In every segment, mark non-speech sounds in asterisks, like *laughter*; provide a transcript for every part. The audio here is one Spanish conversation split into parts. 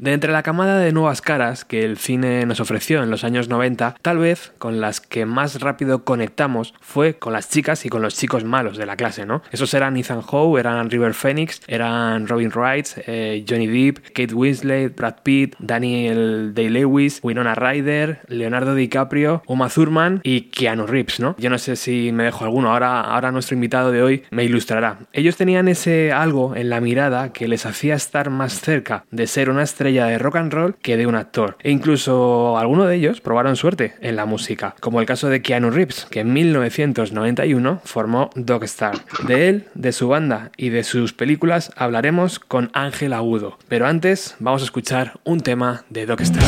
De entre la camada de nuevas caras que el cine nos ofreció en los años 90, tal vez con las que más rápido conectamos fue con las chicas y con los chicos malos de la clase, ¿no? Esos eran Ethan Howe, eran River Phoenix, eran Robin Wright, eh, Johnny Depp, Kate Winslet, Brad Pitt, Daniel Day-Lewis, Winona Ryder, Leonardo DiCaprio, Uma Thurman y Keanu Reeves, ¿no? Yo no sé si me dejo alguno, ahora, ahora nuestro invitado de hoy me ilustrará. Ellos tenían ese algo en la mirada que les hacía estar más cerca de ser una estrella de rock and roll que de un actor. E incluso algunos de ellos probaron suerte en la música, como el caso de Keanu Reeves, que en 1991 formó Dogstar. De él, de su banda y de sus películas hablaremos con Ángel Agudo. Pero antes vamos a escuchar un tema de Dogstar.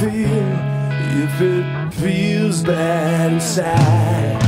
feel if it feels bad inside.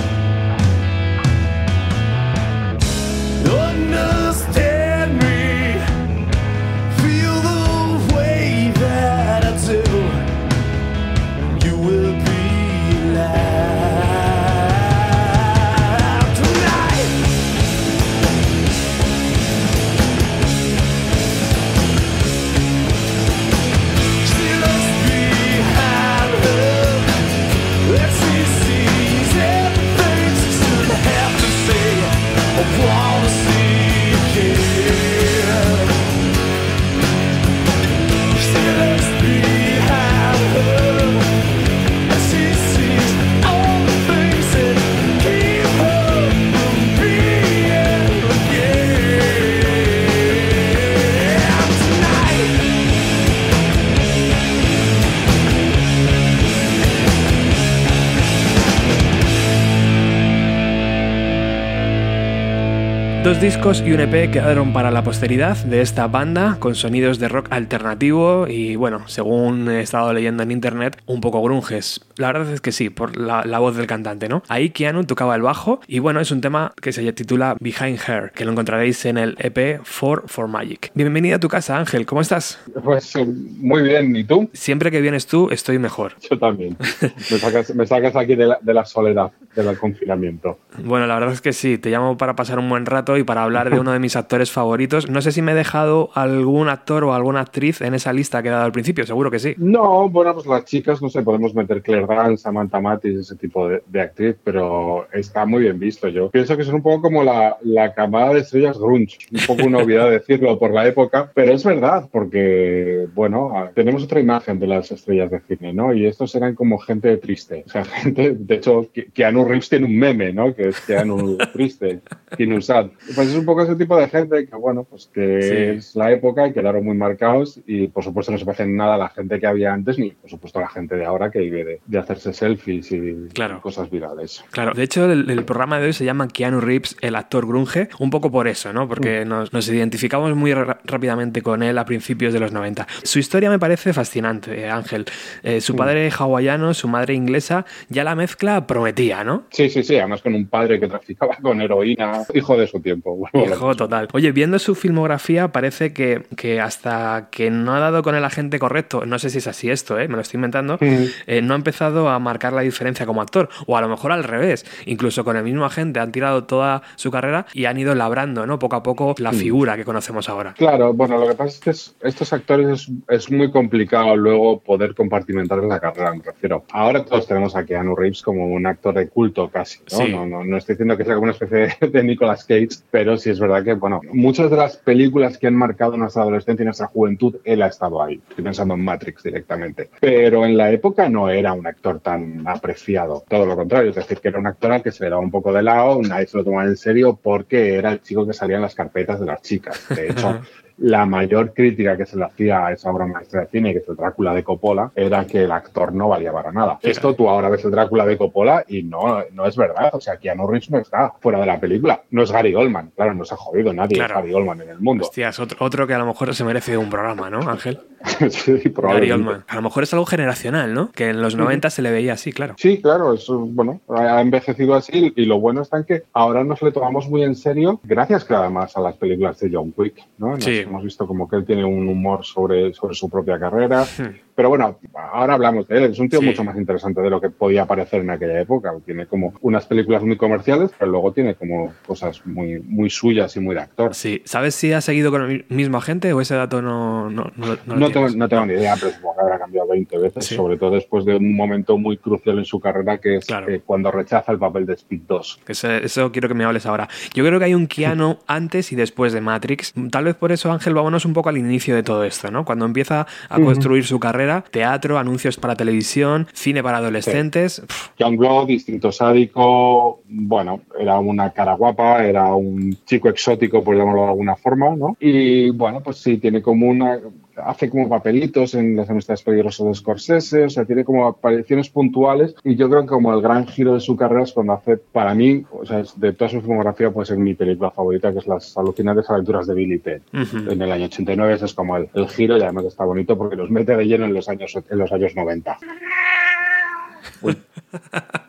Dos discos y un EP quedaron para la posteridad de esta banda con sonidos de rock alternativo y bueno, según he estado leyendo en internet, un poco grunges. La verdad es que sí, por la, voz del cantante, ¿no? Ahí Keanu tocaba el bajo y bueno, es un tema que se titula Behind Her, que lo encontraréis en el EP 4 for Magic. Bienvenida a tu casa, Ángel, ¿cómo estás? Pues muy bien, ¿y tú? Siempre que vienes tú, estoy mejor. Yo también. *laughs* me, sacas, aquí de la, de la soledad, del confinamiento. Bueno, la verdad es que sí, te llamo para pasar un buen rato y para hablar de uno de mis actores favoritos. No sé si me he dejado algún actor o alguna actriz en esa lista que he dado al principio, seguro que sí. No, bueno, pues las chicas, no sé, podemos meter Claire Danes, Samantha Matis, ese tipo de, actriz, pero está muy bien visto. Yo pienso que son un poco como la, la camada de estrellas grunge, un poco una obviedad *laughs* decirlo por la época, pero es verdad, porque, bueno, tenemos otra imagen de las estrellas de cine, ¿no? Y estos eran como gente triste, o sea, *laughs* gente, de hecho, Keanu Reeves tiene un meme, ¿no? Que es Keanu *laughs* triste, Keanu sad. Pues es un poco ese tipo de gente que, bueno, pues que es la época y quedaron muy marcados y, por supuesto, no se parecen nada a la gente que había antes ni, por supuesto, a la gente de ahora que vive de, hacerse selfies y cosas virales. Claro, de hecho, el, programa de hoy se llama Keanu Reeves, el actor grunge, un poco por eso, ¿no? Porque mm. nos, identificamos muy rápidamente con él a principios de los 90. Su historia me parece fascinante, eh, Ángel. Eh, su mm. padre hawaiano, su madre inglesa, ya la mezcla prometía, ¿no? Sí, sí, sí, además con un padre que traficaba con heroína, hijo de su tiempo. Hijo total. Oye, viendo su filmografía, parece que, que, hasta que no ha dado con el agente correcto, no sé si es así esto, ¿eh? me lo estoy inventando, eh, no ha empezado a marcar la diferencia como actor. O a lo mejor al revés. Incluso con el mismo agente han tirado toda su carrera y han ido labrando, ¿no? Poco a poco la figura que conocemos ahora. Claro, bueno, lo que pasa es que estos actores es, muy complicado luego poder compartimentar la carrera, me refiero. Ahora todos tenemos a Keanu Reeves como un actor de culto casi, ¿no? No, no, estoy diciendo que sea como una especie de Nicolas Cage, pero sí es verdad que, bueno, muchas de las películas que han marcado nuestra adolescencia y nuestra juventud, él ha estado ahí. Estoy pensando en Matrix directamente. Pero en la época no era un actor tan apreciado. Todo lo contrario, es decir, que era un actor al que se le daba un poco de lado, nadie se lo tomaba en serio porque era el chico que salía en las carpetas de las chicas. De hecho, *laughs* la mayor crítica que se le hacía a esa obra maestra de cine, que es el Drácula de Coppola, era que el actor no valía para nada. Esto tú ahora ves el Drácula de Coppola y no, no es verdad. O sea, Keanu Reeves no está fuera de la película. No es Gary Oldman. Claro, no se ha jodido nadie es Gary Oldman en el mundo. Hostias, otro, otro que a lo mejor se merece un programa, ¿no, Ángel? *laughs* sí, probablemente. Gary Oldman. A lo mejor es algo generacional, ¿no? Que en los 90 se le veía así, claro. Sí, claro. Eso, bueno, ha envejecido así y lo bueno está en que ahora nos le tomamos muy en serio gracias que además a las películas de John Wick, ¿no? Sí. Hemos visto como que él tiene un humor sobre, sobre su propia carrera. Hmm. Pero bueno, ahora hablamos de él. Es un tío mucho más interesante de lo que podía parecer en aquella época. Tiene como unas películas muy comerciales, pero luego tiene como cosas muy, muy suyas y muy de actor. Sí. ¿Sabes si ha seguido con el mismo agente o ese dato no No, no, no, tengo, no tengo, ni idea, pero supongo que habrá cambiado 20 veces, sobre todo después de un momento muy crucial en su carrera, que es eh, cuando rechaza el papel de Speed 2. eso quiero que me hables ahora. Yo creo que hay un Keanu *laughs* antes y después de Matrix. Tal vez por eso, Ángel, vámonos un poco al inicio de todo esto, ¿no? Cuando empieza a construir su carrera teatro, anuncios para televisión, cine para adolescentes. Young Blood, Distinto Sádico, bueno, era una cara guapa, era un chico exótico, por llamarlo de alguna forma, ¿no? Y bueno, pues sí, tiene como una hace como papelitos en las amistades peligrosas de Scorsese, o sea, tiene como apariciones puntuales y yo creo que como el gran giro de su carrera es cuando hace, para mí, o sea, de toda su filmografía puede ser mi película favorita, que es Las alucinantes aventuras de Billy Ted. En el año 89 ese es como el, el, giro y además está bonito porque los mete de lleno en los años, en los años 90.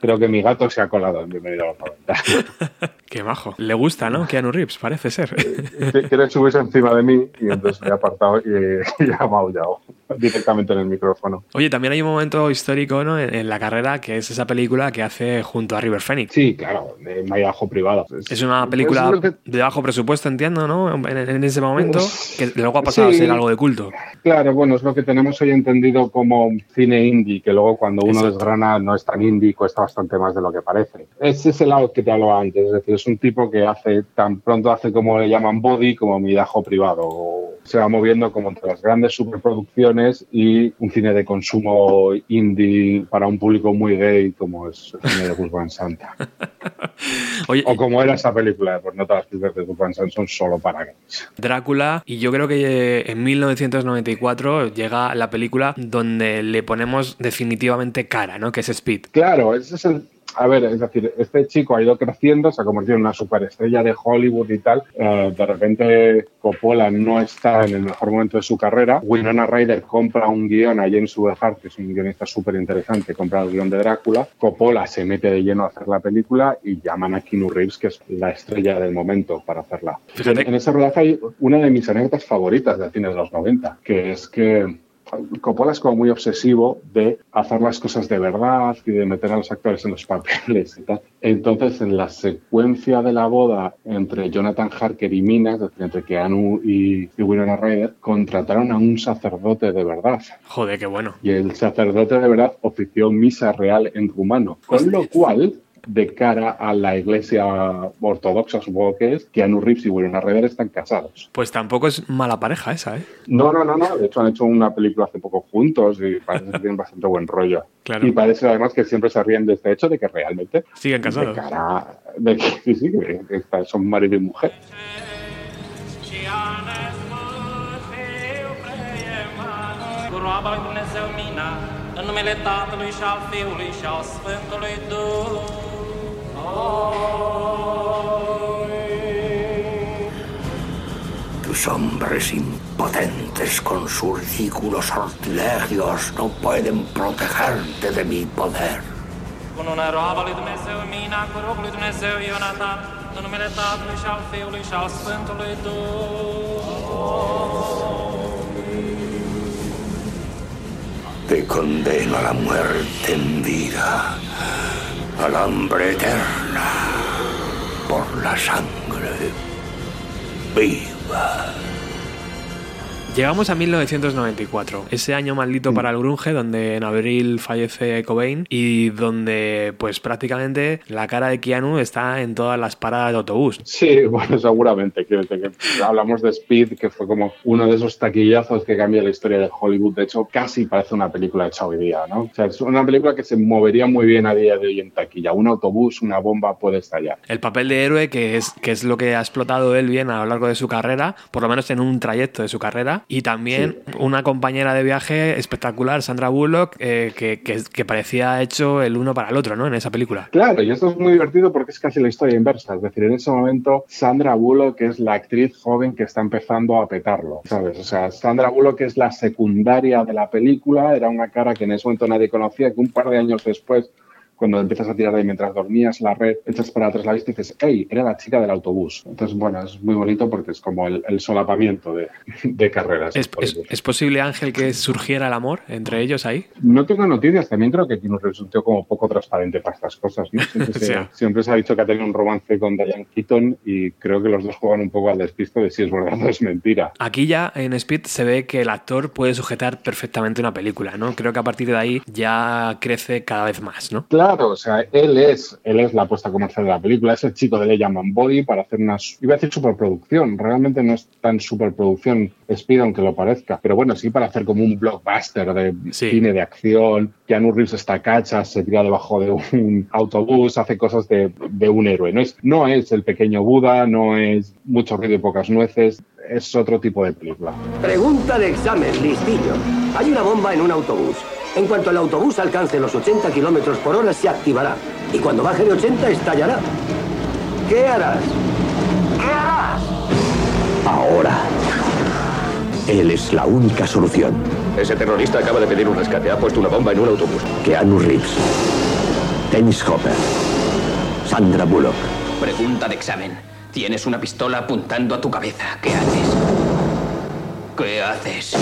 creo que mi gato se ha colado en Bienvenido a los 90. Qué majo. Le gusta, ¿no? Keanu Reeves, parece ser. *laughs* Quiere subirse encima de mí y entonces me ha apartado y, *laughs* y ha maullado directamente en el micrófono. Oye, también hay un momento histórico ¿no? en, la carrera que es esa película que hace junto a River Phoenix. Sí, claro, de bajo privado. Es, una película de bajo presupuesto, entiendo, ¿no? En, ese momento, que luego ha pasado a ser algo de culto. Claro, bueno, es lo que tenemos hoy entendido como cine indie, que luego cuando uno desgrana no es tan indie, cuesta bastante más de lo que parece. Ese es el lado que te hablaba antes, es decir, es un tipo que hace tan pronto hace como le llaman body como midajo privado. Se va moviendo como entre las grandes superproducciones y un cine de consumo indie para un público muy gay como es el cine de Gus Van Sant. *laughs* o como era esa película, pues no todas las películas de Gus Van Sant son solo para gays. Drácula, y yo creo que en 1994 llega la película donde le ponemos definitivamente cara, ¿no? Que es Speed. Claro, ese es el, a ver, es decir, este chico ha ido creciendo, se ha convertido en una superestrella de Hollywood y tal. Eh, de repente Coppola no está en el mejor momento de su carrera. Winona Ryder compra un guion a James Hart, que es un guionista súper interesante, compra el guion de Drácula. Coppola se mete de lleno a hacer la película y llaman a Keanu Reeves, que es la estrella del momento para hacerla. En, ese rodaje hay una de mis anécdotas favoritas del cine de los 90, que es que Coppola es como muy obsesivo de hacer las cosas de verdad y de meter a los actores en los *laughs* papeles y tal. Entonces, en la secuencia de la boda entre Jonathan Harker y Mina, es decir, entre Keanu y, y Winona Ryder, contrataron a un sacerdote de verdad. Joder, qué bueno. Y el sacerdote de verdad ofició misa real en rumano. Con lo cual, de cara a la iglesia ortodoxa, supongo que es, que Anu Reeves y Winona Ryder están casados. Pues tampoco es mala pareja esa, ¿eh? No, no, no, no. De hecho, han hecho una película hace poco juntos y parece que tienen bastante buen rollo. *laughs* Claro. Y parece además que siempre se ríen de este hecho de que realmente... Siguen casados. De cara... De que, sí, sí, que son marido y mujer. În numele Tatălui și al Fiului și al Sfântului Duh. Tus hombres impotentes con sus ridículos sortilegios no pueden protegerte de mi poder. Con una roba lui Dumnezeu mina, cu rugul lui Dumnezeu Ionatan, în numele Tatălui și al Fiului și al Sfântului Duh. Te condeno a la muerte en vida al hambre eterna por la sangre viva. Llegamos a 1994, ese año maldito mm. para el grunge, donde en abril fallece Cobain y donde pues prácticamente la cara de Keanu está en todas las paradas de autobús. Sí, *laughs* bueno, seguramente. que hablamos de Speed, que fue como uno de esos taquillazos que cambia la historia de Hollywood. De hecho, casi parece una película hecha hoy día, ¿no? O sea, es una película que se movería muy bien a día de hoy en taquilla. Un autobús, una bomba puede estallar. El papel de héroe, que es, que es lo que ha explotado él bien a lo largo de su carrera, por lo menos en un trayecto de su carrera y también una compañera de viaje espectacular, Sandra Bullock, eh, que, que, parecía hecho el uno para el otro, ¿no? En esa película. Claro, y esto es muy divertido porque es casi la historia inversa. Es decir, en ese momento, Sandra Bullock es la actriz joven que está empezando a petarlo, ¿sabes? O sea, Sandra Bullock es la secundaria de la película, era una cara que en ese momento nadie conocía, que un par de años después cuando empiezas a tirar ahí mientras dormías la red, echas para atrás la vista y dices, hey, era la chica del autobús. Entonces, bueno, es muy bonito porque es como el, solapamiento de, *laughs* de carreras. ¿Es, es, posible, Ángel, que surgiera el amor entre ellos ahí? No tengo noticias, también creo que aquí nos resultó como poco transparente para estas cosas. ¿no? Siempre, *laughs* se, ha dicho que ha tenido un romance con Diane Keaton y creo que los dos juegan un poco al despiste de si es verdad o es mentira. Aquí ya en Speed se ve que el actor puede sujetar perfectamente una película, ¿no? Creo que a partir de ahí ya crece cada vez más, ¿no? Claro Claro, o sea, él es, él es la apuesta comercial de la película, es el chico de Le llaman Body para hacer una, iba a decir superproducción, realmente no es tan superproducción Speed aunque lo parezca, pero bueno, sí para hacer como un blockbuster de cine de acción, Keanu Reeves está cacha, se tira debajo de un autobús, hace cosas de, de un héroe, no es, no es el pequeño Buda, no es mucho ruido y pocas nueces, es otro tipo de película. Pregunta de examen, listillo. Hay una bomba en un autobús. En cuanto el autobús alcance los 80 kilómetros por hora, se activará. Y cuando baje de 80, estallará. ¿Qué harás? ¿Qué harás? Ahora. Él es la única solución. Ese terrorista acaba de pedir un rescate. Ha puesto una bomba en un autobús. Keanu Reeves. Dennis Hopper. Sandra Bullock. Pregunta de examen. Tienes una pistola apuntando a tu cabeza. ¿Qué haces? ¿Qué haces?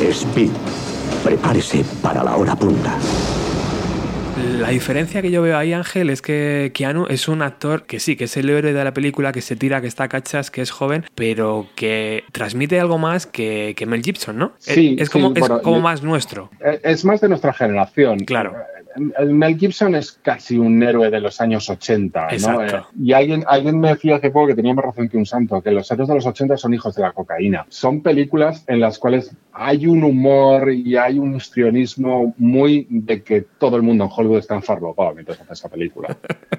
Speed. Prepárese para la hora punta. La diferencia que yo veo ahí, Ángel, es que Keanu es un actor que sí, que es el héroe de la película, que se tira, que está cachas, que es joven, pero que transmite algo más que, Mel Gibson, ¿no? Sí, es, como, es como más nuestro. Es más de nuestra generación. Claro Mel Gibson es casi un héroe de los años 80. ¿no? Eh, y alguien, alguien me decía hace poco que tenía más razón que un santo, que los héroes de los 80 son hijos de la cocaína. Son películas en las cuales hay un humor y hay un histrionismo muy de que todo el mundo en Hollywood está enfarlopado mientras hace esa película.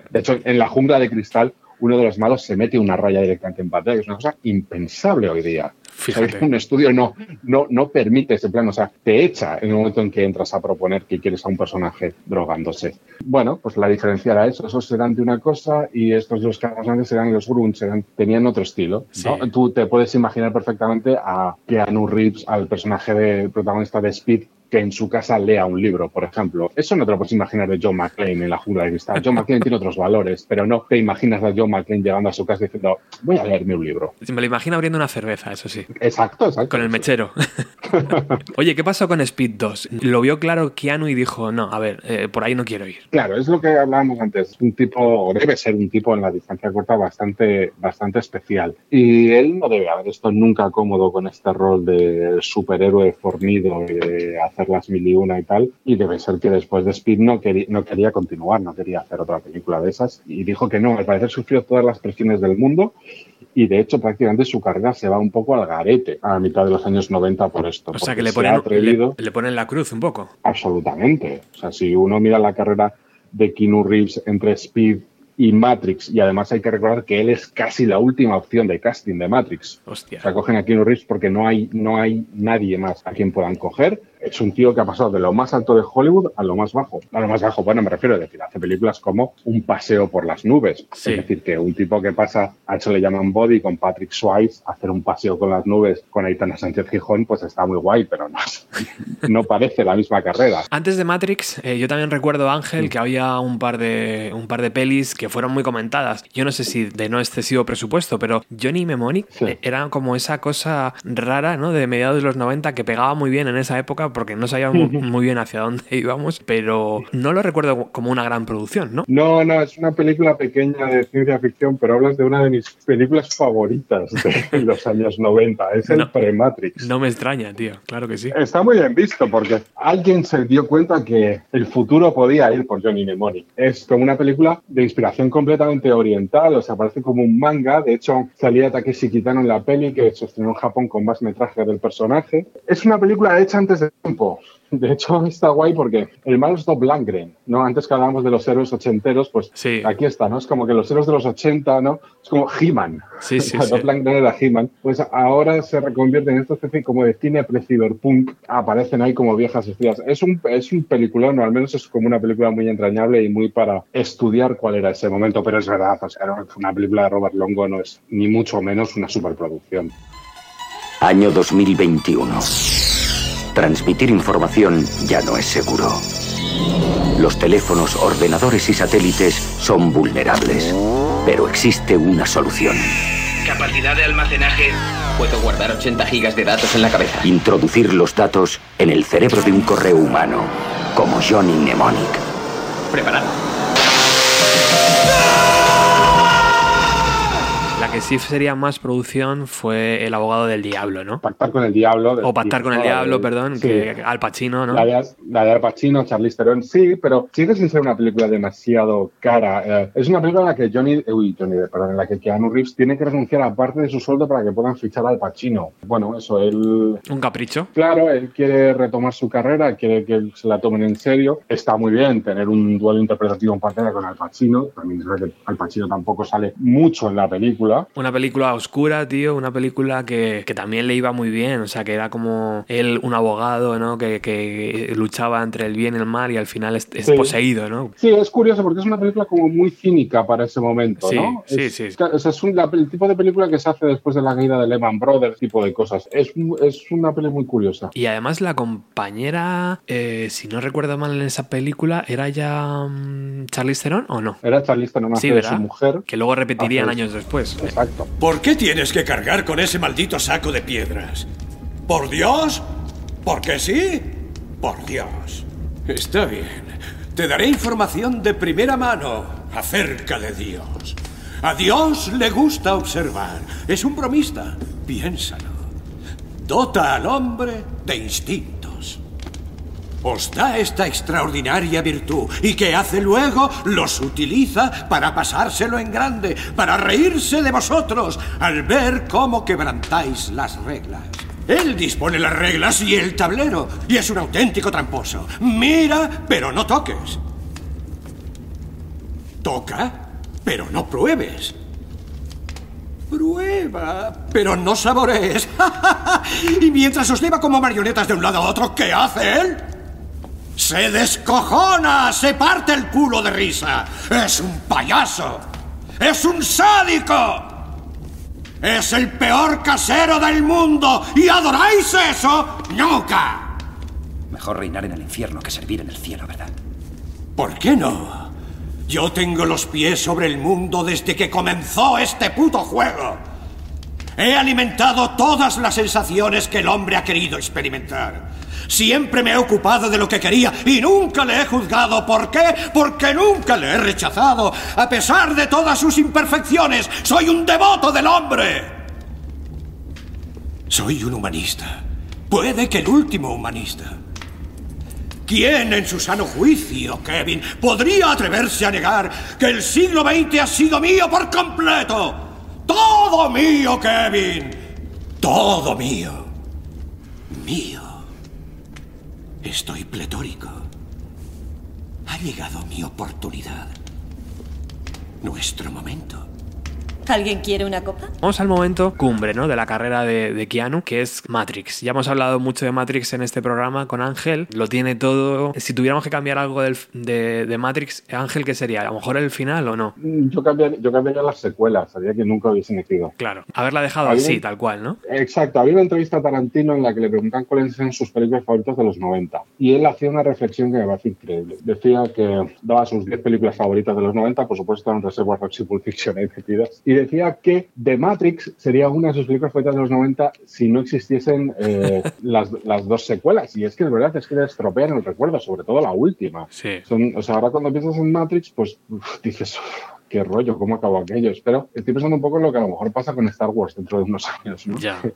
De hecho, en La jungla de cristal uno de los malos se mete una raya directamente en pantalla, que es una cosa impensable hoy día. *laughs* un estudio no, no, no permite ese plan, o sea, te echa en el momento en que entras a proponer que quieres a un personaje drogándose. Bueno, pues la diferencia era eso, esos eran de una cosa y estos dos que antes eran los grunts, eran, tenían otro estilo. Tú te puedes imaginar perfectamente a Keanu Reeves, al personaje de, protagonista de Speed, que en su casa lea un libro, por ejemplo. Eso no te lo puedes imaginar de John McClane en la jungla de cristal. John McClane tiene otros valores, pero no te imaginas a John McClane llegando a su casa diciendo, voy a leerme un libro. Me lo imagino abriendo una cerveza, eso sí. Exacto, exacto. Con el mechero. *laughs* Oye, ¿qué pasó con Speed 2? Lo vio claro Keanu y dijo, no, a ver, eh, por ahí no quiero ir. Claro, es lo que hablábamos antes. Un tipo, o debe ser un tipo en la distancia corta bastante, bastante especial. Y él no debe haber estado nunca cómodo con este rol de superhéroe fornido y de hacer las mil y una y tal. Y debe ser que después de Speed no quería, no quería continuar, no quería hacer otra película de esas. Y dijo que no, al parecer sufrió todas las presiones del mundo y de hecho prácticamente su carrera se va un poco al garete a mitad de los años 90 por esto. O sea que le ponen, le, le ponen la cruz un poco. Absolutamente. O sea, si uno mira la carrera de Keanu Reeves entre Speed y Matrix. Y además hay que recordar que él es casi la última opción de casting de Matrix. Hostia. O sea, cogen a Keanu Reeves porque no hay, no hay nadie más a quien puedan coger es un tío que ha pasado de lo más alto de Hollywood a lo más bajo. A lo más bajo, bueno, me refiero a decir, hace películas como Un paseo por las nubes. Es decir, que un tipo que pasa, a eso le llaman Body, con Patrick Swayze, hacer un paseo con las nubes con Aitana Sánchez Gijón, pues está muy guay, pero no, *laughs* no parece la misma carrera. Antes de Matrix, eh, yo también recuerdo, Ángel, que había un par, de, un par de pelis que fueron muy comentadas. Yo no sé si de no excesivo presupuesto, pero Johnny Mnemonic eh, era como esa cosa rara, ¿no? De mediados de los 90 que pegaba muy bien en esa época porque no sabíamos muy bien hacia dónde *laughs* íbamos, pero no lo recuerdo como una gran producción, ¿no? No, no, es una película pequeña de ciencia ficción, pero hablas de una de mis películas favoritas de *laughs* los años 90, es el pre-Matrix. No me extraña, tío, claro que sí. Está muy bien visto porque alguien se dio cuenta que el futuro podía ir por Johnny Mnemonic. Es como una película de inspiración completamente oriental, o sea, parece como un manga, de hecho salía Takeshi Kitano en la peli que se estrenó en Japón con más metraje del personaje. Es una película hecha antes de tiempo. De hecho, *laughs* está guay porque el malo es Dob Langren, ¿no? Antes que hablábamos de los héroes ochenteros, pues aquí está, ¿no? Es como que los héroes de los 80, ¿no? Es como He-Man. Sí, sí, *laughs* Dob Langren era He-Man. Pues ahora se reconvierte en esta especie como de cine pre-cyberpunk. Aparecen ahí como viejas estrellas. Es un, es un peliculón, o al menos es como una película muy entrañable y muy para estudiar cuál era ese momento. Pero es verdad, o sea, una película de Robert Longo no es ni mucho menos una superproducción. Año 2021. Transmitir información ya no es seguro. Los teléfonos, ordenadores y satélites son vulnerables, pero existe una solución. Capacidad de almacenaje. Puedo guardar 80 gigas de datos en la cabeza. Introducir los datos en el cerebro de un correo humano, como Johnny Mnemonic. Preparado. Que sí sería más producción fue El abogado del diablo, ¿no? Pactar con el diablo. O Pactar con el diablo, perdón, que Al Pacino, ¿no? La de, Al Pacino, Charlize Theron, sí, pero sigue sin ser una película demasiado cara. Eh, es una película en la que Johnny, uy, Johnny, perdón, en la que Keanu Reeves tiene que renunciar a parte de su sueldo para que puedan fichar al Pacino. Bueno, eso, él... Un capricho. Claro, él quiere retomar su carrera, quiere que se la tomen en serio. Está muy bien tener un duelo interpretativo en pantalla con Al Pacino. También es verdad que Al Pacino tampoco sale mucho en la película una película oscura, tío, una película que, también le iba muy bien, o sea, que era como él un abogado, ¿no? Que, luchaba entre el bien y el mal y al final es, poseído, ¿no? Sí, es curioso porque es una película como muy cínica para ese momento, ¿no? Sí, sí. O sea, es un, el tipo de película que se hace después de la caída de Lehman Brothers, tipo de cosas. Es, es una película muy curiosa. Y además la compañera, eh, si no recuerdo mal en esa película, ¿era ya um, Charlize Theron o no? Era Charlize Theron, sí, su mujer. Que luego repetirían años después. ¿Por qué tienes que cargar con ese maldito saco de piedras? ¿Por Dios? ¿Por qué sí? Por Dios. Está bien. Te daré información de primera mano acerca de Dios. A Dios le gusta observar. Es un bromista. Piénsalo. Dota al hombre de instinto os da esta extraordinaria virtud y que hace luego los utiliza para pasárselo en grande, para reírse de vosotros al ver cómo quebrantáis las reglas. Él dispone las reglas y el tablero, y es un auténtico tramposo. Mira, pero no toques. Toca, pero no pruebes. Prueba, pero no saborees. *laughs* y mientras os lleva como marionetas de un lado a otro, ¿qué hace él? Se descojona, se parte el culo de risa. Es un payaso. Es un sádico. Es el peor casero del mundo. ¿Y adoráis eso? Nunca. Mejor reinar en el infierno que servir en el cielo, ¿verdad? ¿Por qué no? Yo tengo los pies sobre el mundo desde que comenzó este puto juego. He alimentado todas las sensaciones que el hombre ha querido experimentar. Siempre me he ocupado de lo que quería y nunca le he juzgado. ¿Por qué? Porque nunca le he rechazado. A pesar de todas sus imperfecciones, soy un devoto del hombre. Soy un humanista. Puede que el último humanista. ¿Quién en su sano juicio, Kevin, podría atreverse a negar que el siglo XX ha sido mío por completo? Todo mío, Kevin. Todo mío. Mío. Estoy pletórico. Ha llegado mi oportunidad. Nuestro momento. ¿Alguien quiere una copa? Vamos al momento cumbre, ¿no? De la carrera de, de, Keanu, que es Matrix. Ya hemos hablado mucho de Matrix en este programa con Ángel. Lo tiene todo. Si tuviéramos que cambiar algo del, de, de, Matrix, Ángel, ¿qué sería? ¿A lo mejor el final o no? Yo cambiaría, yo cambiaría las secuelas. Sabía que nunca hubiesen existido. Claro. Haberla dejado así, tal cual, ¿no? Exacto. Había una entrevista a Tarantino en la que le preguntan cuáles eran sus películas favoritas de los 90. Y él hacía una reflexión que me parece increíble. Decía que daba sus 10 películas favoritas de los 90, por supuesto, en Reservoir Dogs y Pulp Fiction ahí metidas. Y decía que The Matrix sería una de sus películas favoritas de los 90 si no existiesen eh, *laughs* las, las, dos secuelas. Y es que es verdad, es que le estropean el recuerdo, sobre todo la última. Sí. Son, o sea, ahora cuando piensas en Matrix, pues uf, dices, qué rollo, cómo acabó aquello. Pero estoy pensando un poco en lo que a lo mejor pasa con Star Wars dentro de unos *laughs* años.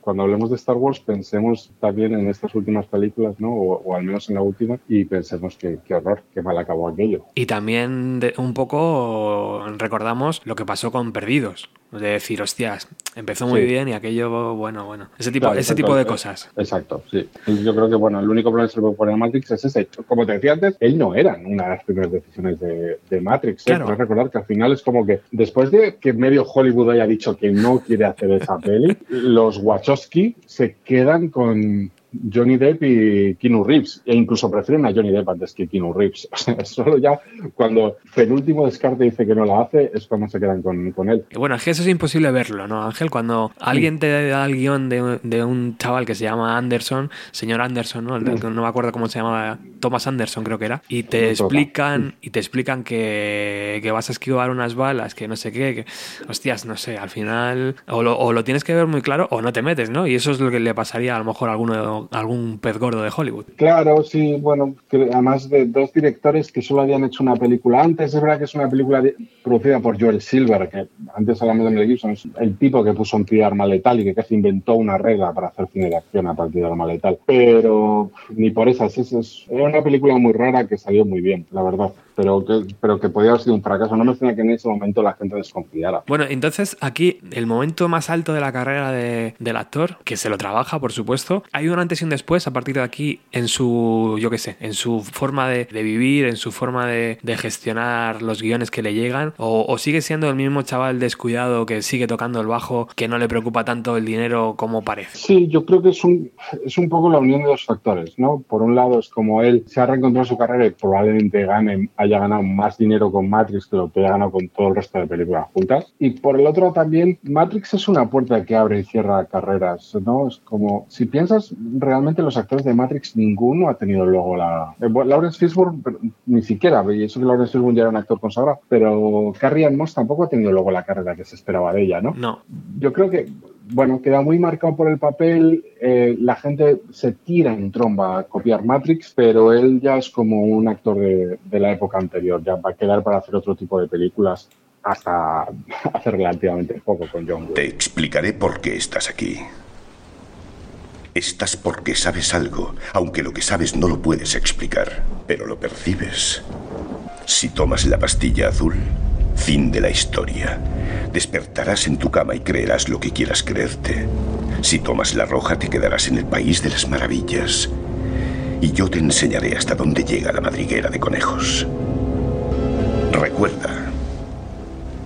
Cuando hablemos de Star Wars, pensemos también en estas últimas películas, ¿no? O, o al menos en la última, y pensemos que qué horror, qué mal acabó aquello. Y también de, un poco recordamos lo que pasó con Perdidos. De decir, hostias, empezó muy Sí. bien y aquello, bueno, bueno. Ese tipo, Claro, ese exacto, tipo de eh, cosas. Exacto, sí. Yo creo que, bueno, el único problema que se puede poner a Matrix es ese. Como te decía antes, él no era una de las primeras decisiones de, de Matrix. ¿eh? Claro. Puedes recordar que al final es como que después de que medio Hollywood haya dicho que no quiere hacer esa peli, *laughs* los Wachowski se quedan con Johnny Depp y Keanu Reeves. E incluso prefieren a Johnny Depp antes que Keanu Reeves. *laughs* O sea, solo ya cuando penúltimo descarte dice que no la hace, es cuando se quedan con, con él. Bueno, es que eso es imposible verlo, ¿no, Ángel? Cuando alguien te da el guion de, de un chaval que se llama Anderson, señor Anderson, ¿no? No me acuerdo cómo se llamaba, Thomas Anderson creo que era, y te explican, y te explican que, que vas a esquivar unas balas, que no sé qué, que, hostias, no sé, al final, o lo, o lo tienes que ver muy claro o no te metes, ¿no? Y eso es lo que le pasaría a lo mejor a alguno, algún pez gordo de Hollywood. Claro, sí, bueno, además de dos directores que solo habían hecho una película antes, es verdad que es una película producida por Joel Silver, que antes hablamos de Mel Gibson, es el tipo que puso en pie arma letal y que casi inventó una regla para hacer cine de acción a partir de arma letal. Pero ni por esas, es, es- era una película muy rara que salió muy bien, la verdad, pero que, pero que podía haber sido un fracaso. No me extraña que en ese momento la gente desconfiara. Bueno, entonces aquí el momento más alto de la carrera de- del actor, que se lo trabaja, por supuesto, hay un antes y un después a partir de aquí en su, yo qué sé, en su forma de, de vivir, en su forma de, de gestionar los guiones que le llegan, o, o sigue siendo el mismo chaval descuidado que sigue tocando el bajo, que no le preocupa tanto el dinero como parece. Sí, yo creo que es un, es un poco la unión de dos factores, ¿no? Por un lado es como él se ha reencontrado en su carrera y probablemente gane, haya ganado más dinero con Matrix que lo que haya ganado con todo el resto de películas juntas. Y por el otro también, Matrix es una puerta que abre y cierra carreras, ¿no? Es como, si piensas, realmente los actores de Matrix ninguno ha tenido luego la... eh, bueno, Lawrence Fishburne ni siquiera, y eso que Lawrence Fishburne ya era un actor consagrado, pero Carrie Ann Moss tampoco ha tenido luego la carrera que se esperaba de ella, ¿no? No, yo creo que, bueno, queda muy marcado por el papel. eh, la gente se tira en tromba a copiar Matrix, pero él ya es como un actor de, la época anterior. Ya va a quedar para hacer otro tipo de películas hasta *laughs* hace relativamente poco con John. Te explicaré por qué estás aquí. Estás porque sabes algo, aunque lo que sabes no lo puedes explicar, pero lo percibes. Si tomas la pastilla azul, fin de la historia. Despertarás en tu cama y creerás lo que quieras creerte. Si tomas la roja, te quedarás en el país de las maravillas. Y yo te enseñaré hasta dónde llega la madriguera de conejos. Recuerda,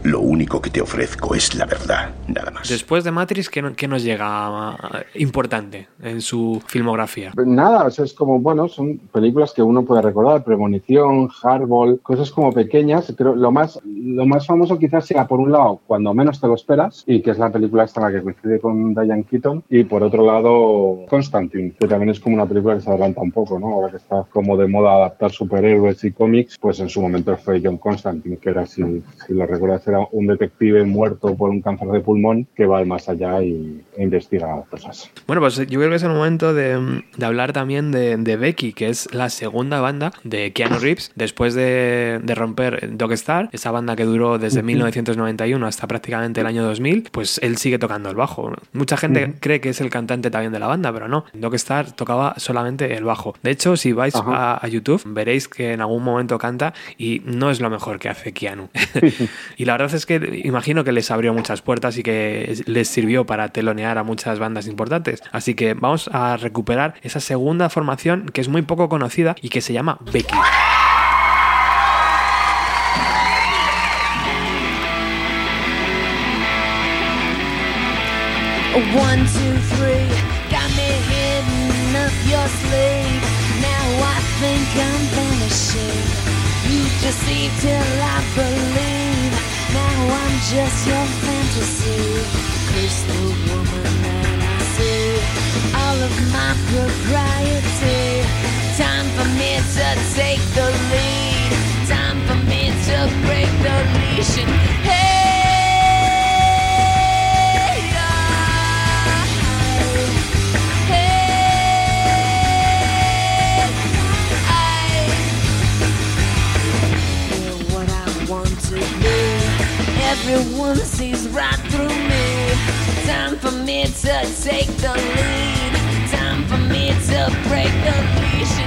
Lo único que te ofrezco es la verdad, nada más. Después de Matrix, ¿qué, qué nos llega importante en su filmografía? Nada, o sea, es como, bueno, son películas que uno puede recordar, Premonición, Hardball, cosas como pequeñas. Creo lo más, lo más famoso quizás sea, por un lado, cuando menos te lo esperas, y que es la película esta en la que coincide con Diane Keaton, y por otro lado, Constantine, que también es como una película que se adelanta un poco, ¿no? Ahora que está como de moda adaptar superhéroes y cómics, pues en su momento fue John Constantine, que era, si, si lo recuerdas, era un detective muerto por un cáncer de pulmón que va al más allá y e investiga cosas. Bueno, pues yo creo que es el momento de, de hablar también de, de, Becky, que es la segunda banda de Keanu Reeves, después de, de romper Dog Star, esa banda que duró desde 1991 hasta prácticamente el año 2000, pues él sigue tocando el bajo. Mucha gente cree que es el cantante también de la banda, pero no. Dog Star tocaba solamente el bajo. De hecho, si vais a, a, YouTube, veréis que en algún momento canta y no es lo mejor que hace Keanu. *laughs* *laughs* y la verdad es que imagino que les abrió muchas puertas y que les sirvió para telonear a muchas bandas importantes. Así que vamos a recuperar esa segunda formación que es muy poco conocida y que se llama Becky. One, two, three, got me just your fantasy. Curse the woman that I see. All of my propriety. Time for me to take the lead. Time for me to break the leash. Everyone sees right through me. Time for me to take the lead. Time for me to break the leash.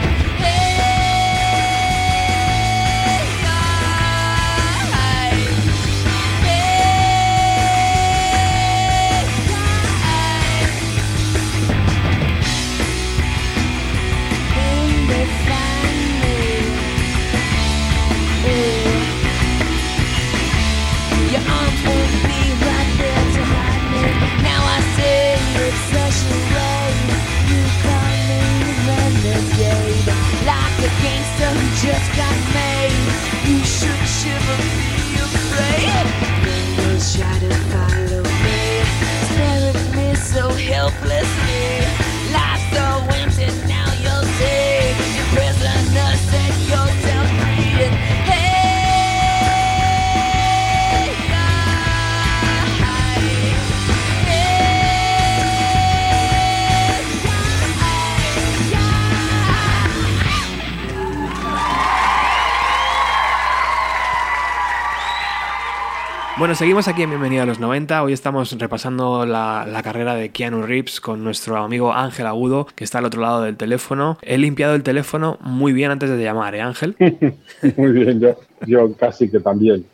Seguimos aquí en Bienvenido a los 90. Hoy estamos repasando la, carrera de Keanu Reeves con nuestro amigo Ángel Agudo, que está al otro lado del teléfono. He limpiado el teléfono muy bien antes de llamar, ¿eh, Ángel? *laughs* muy bien, yo, yo casi que también.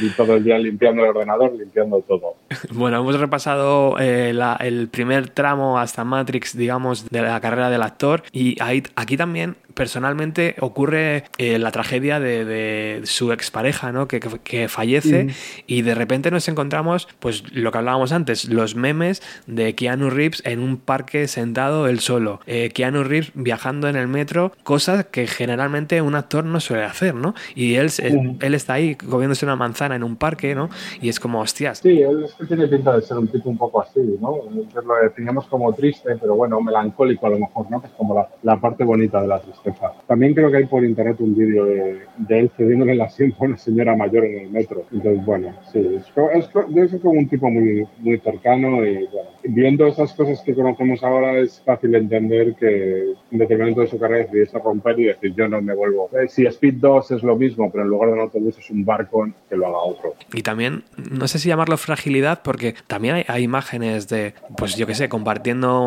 Y todo el día limpiando el ordenador, limpiando todo. Bueno, hemos repasado eh, la, el primer tramo hasta Matrix, digamos, de la carrera del actor. Y ahí, aquí también personalmente ocurre eh, la tragedia de, de, su expareja, ¿no? Que, que, que fallece mm. y de repente nos encontramos, pues lo que hablábamos antes, los memes de Keanu Reeves en un parque sentado él solo, eh, Keanu Reeves viajando en el metro, cosas que generalmente un actor no suele hacer, ¿no? Y él, él, él está ahí comiéndose una manzana en un parque, ¿no? Y es como, hostias. Sí, él es que tiene pinta de ser un tipo un poco así, ¿no? Lo definimos como triste, pero bueno, melancólico a lo mejor, ¿no? Que es como la, la parte bonita de la tristeza. También creo que hay por internet un vídeo de, de él cediendo el asiento a una señora mayor en el metro. Entonces, bueno, sí, es, es, ser como un tipo muy, muy cercano y bueno, viendo esas cosas que conocemos ahora es fácil entender que en determinado de su carrera decidiese romper y decir yo no me vuelvo. Eh, si Speed 2 es lo mismo, pero en lugar de un autobús es un barco que lo haga otro. Y también, no sé si llamarlo fragilidad, porque también hay, hay imágenes de, pues yo qué sé, compartiendo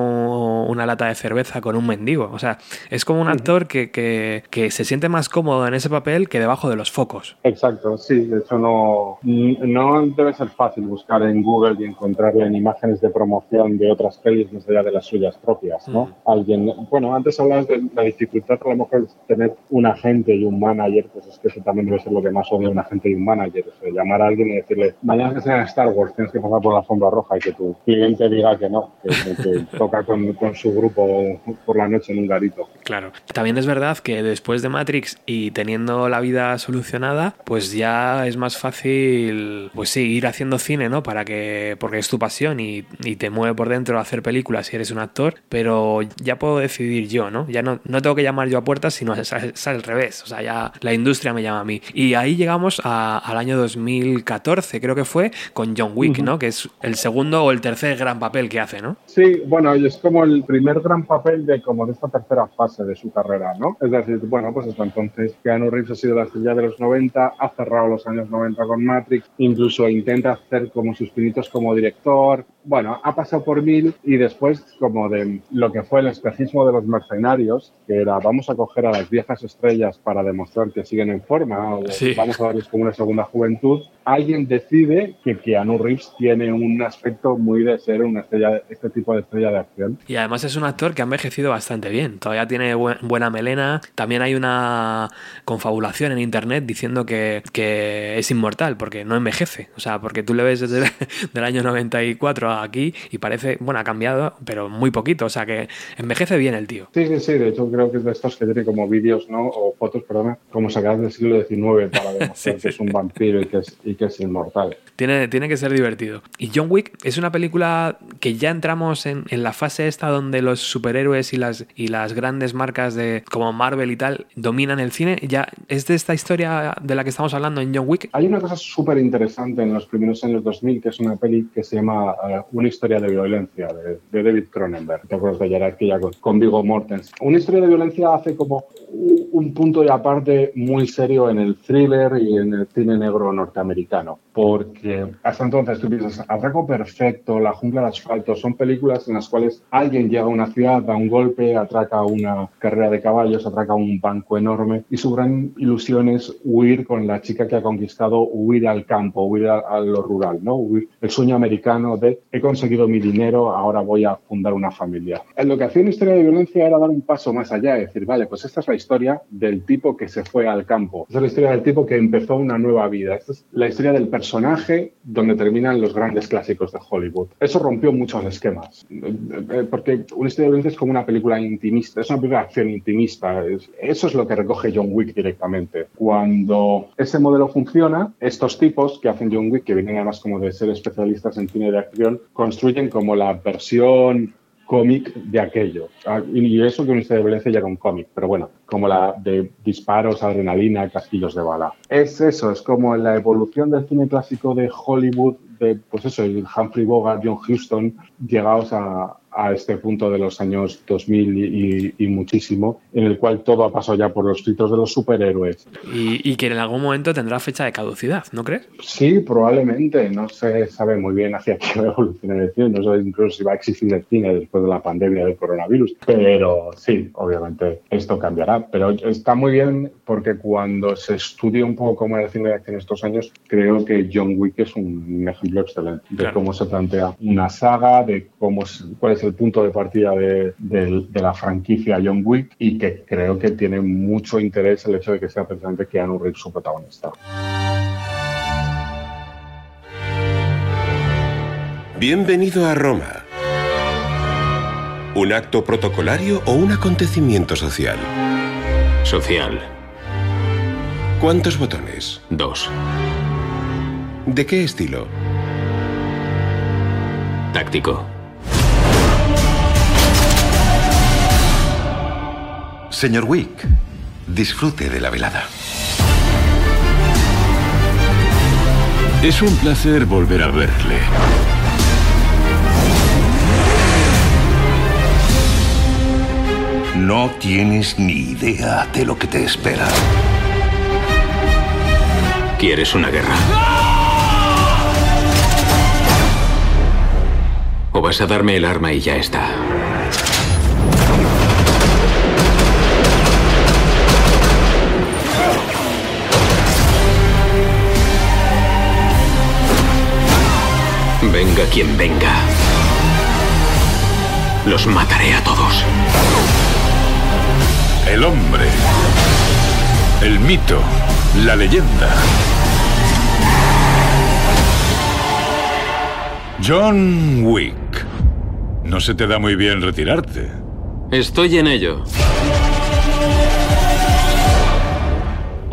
una lata de cerveza con un mendigo. O sea, es como un actor que, que, que, se siente más cómodo en ese papel que debajo de los focos. Exacto, sí, de hecho no, no debe ser fácil buscar en Google y encontrarle en imágenes de promoción de otras pelis más allá de las suyas propias, ¿no? Mm. Alguien, bueno, antes hablabas de la dificultad a lo mejor de tener un agente y un manager, pues es que eso también debe ser lo que más odia un agente y un manager, o sea, llamar a alguien y decirle, mañana que sea Star Wars tienes que pasar por la alfombra roja y que tu cliente diga que no, que, *laughs* toca con, con su grupo por la noche en un garito. Claro. También es verdad que después de Matrix y teniendo la vida solucionada, pues ya es más fácil, pues sí, ir haciendo cine, ¿no? Para que, porque es tu pasión y, y te mueve por dentro a hacer películas si eres un actor, pero ya puedo decidir yo, ¿no? Ya no, no tengo que llamar yo a puertas, sino es, al revés, o sea, ya la industria me llama a mí. Y ahí llegamos al año 2014, creo que fue, con John Wick, ¿no? Que es el segundo o el tercer gran papel que hace, ¿no? Sí, bueno, es como el primer gran papel de como de esta tercera fase de su carrera, ¿no? Es decir, bueno, pues hasta entonces Keanu Reeves ha sido la estrella de los 90, ha cerrado los años 90 con Matrix, incluso intenta hacer como sus pinitos como director, bueno, ha pasado por mil y después como de lo que fue el espejismo de los mercenarios, que era vamos a coger a las viejas estrellas para demostrar que siguen en forma o vamos a darles como una segunda juventud, alguien decide que Keanu Reeves tiene un aspecto muy de ser una estrella, este tipo de estrella de acción. Y además es un actor que ha envejecido bastante bien, todavía tiene buena melena, también hay una confabulación en internet diciendo que, que es inmortal porque no envejece, o sea, porque tú le ves desde *laughs* el año 94 aquí y parece, bueno, ha cambiado, pero muy poquito, o sea que envejece bien el tío. Sí, sí, sí, de hecho creo que es de estos que tiene como vídeos, ¿no? O fotos, perdón, como sacadas del siglo XIX para *laughs* demostrar que es un vampiro y que es, y que es inmortal. Tiene, tiene que ser divertido. Y John Wick es una película que ya entramos en, en la fase esta donde los superhéroes y las, y las grandes marcas de como Marvel y tal dominan el cine. ¿Ya es de esta historia de la que estamos hablando en John Wick? Hay una cosa súper interesante en los primeros años 2000 que es una peli que se llama una historia de violencia de, David Cronenberg. ¿Te acuerdas de Jerarquía con, con Viggo Mortensen? Una historia de violencia hace como un punto y aparte muy serio en el thriller y en el cine negro norteamericano. Porque hasta entonces tú piensas, Atraco Perfecto, La Jungla de Asfalto, son películas en las cuales alguien llega a una ciudad, da un golpe, atraca una carrera de caballos, atraca un banco enorme y su gran ilusión es huir con la chica que ha conquistado, huir al campo, huir a, lo rural, ¿no? Huir, el sueño americano de he conseguido mi dinero, ahora voy a fundar una familia. Lo que hacía una historia de violencia era dar un paso más allá y decir, vale, pues esta es la historia del tipo que se fue al campo. Esta es la historia del tipo que empezó una nueva vida. Esta es la historia del personaje donde terminan los grandes clásicos de Hollywood. Eso rompió muchos esquemas. Eh, porque una historia de violencia es como una película intimista, es una película de acción intimista. Eso es lo que recoge John Wick directamente. Cuando ese modelo funciona, estos tipos que hacen John Wick, que vienen además como de ser especialistas en cine de acción, construyen como la versión cómic de aquello. Ah, y eso que historia de violencia ya un cómic, pero bueno, como la de disparos, adrenalina, castillos de bala. Es eso, es como la evolución del cine clásico de Hollywood, de pues eso, Humphrey Bogart, John Huston, llegados a, a este punto de los años 2000 y, muchísimo, en el cual todo ha pasado ya por los filtros de los superhéroes. Y, que en algún momento tendrá fecha de caducidad, ¿no crees? Sí, probablemente. No se sabe muy bien hacia qué va a evolucionar el cine, no sé incluso si va a existir el cine después de la pandemia del coronavirus, pero sí, obviamente esto cambiará. Pero está muy bien porque cuando se estudia un poco cómo era el cine de acción estos años, creo que John Wick es un ejemplo excelente de cómo se plantea una saga, de cómo cuál es el punto de partida de, la franquicia John Wick y que creo que tiene mucho interés el hecho de que sea precisamente Keanu Reeves su protagonista. Bienvenido a Roma. ¿Un acto protocolario o un acontecimiento social? Social. ¿Cuántos botones? Dos. ¿De qué estilo? Táctico. Señor Wick, disfrute de la velada. Es un placer volver a verle. No tienes ni idea de lo que te espera. ¿Quieres una guerra? ¿O vas a darme el arma y ya está? Venga quien venga. Los mataré a todos. El hombre. El mito. La leyenda. John Wick. No se te da muy bien retirarte. Estoy en ello.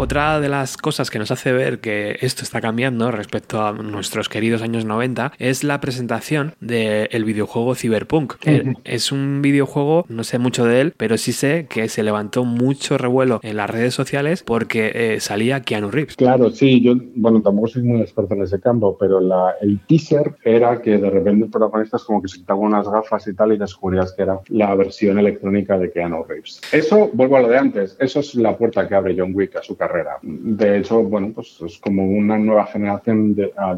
Otra de las cosas que nos hace ver que esto está cambiando respecto a nuestros queridos años 90 es la presentación del videojuego Cyberpunk. Uh Es un videojuego, no sé mucho de él, pero sí sé que se levantó mucho revuelo en las redes sociales porque eh, salía Keanu Reeves. Claro, sí, yo, bueno, tampoco soy muy experto en ese campo, pero la, el teaser era que de repente el protagonista es como que se quitaba unas gafas y tal y descubrías que era la versión electrónica de Keanu Reeves. Eso, vuelvo a lo de antes, eso es la puerta que abre John Wick a su carrera de hecho, bueno, pues es como una nueva generación de, a,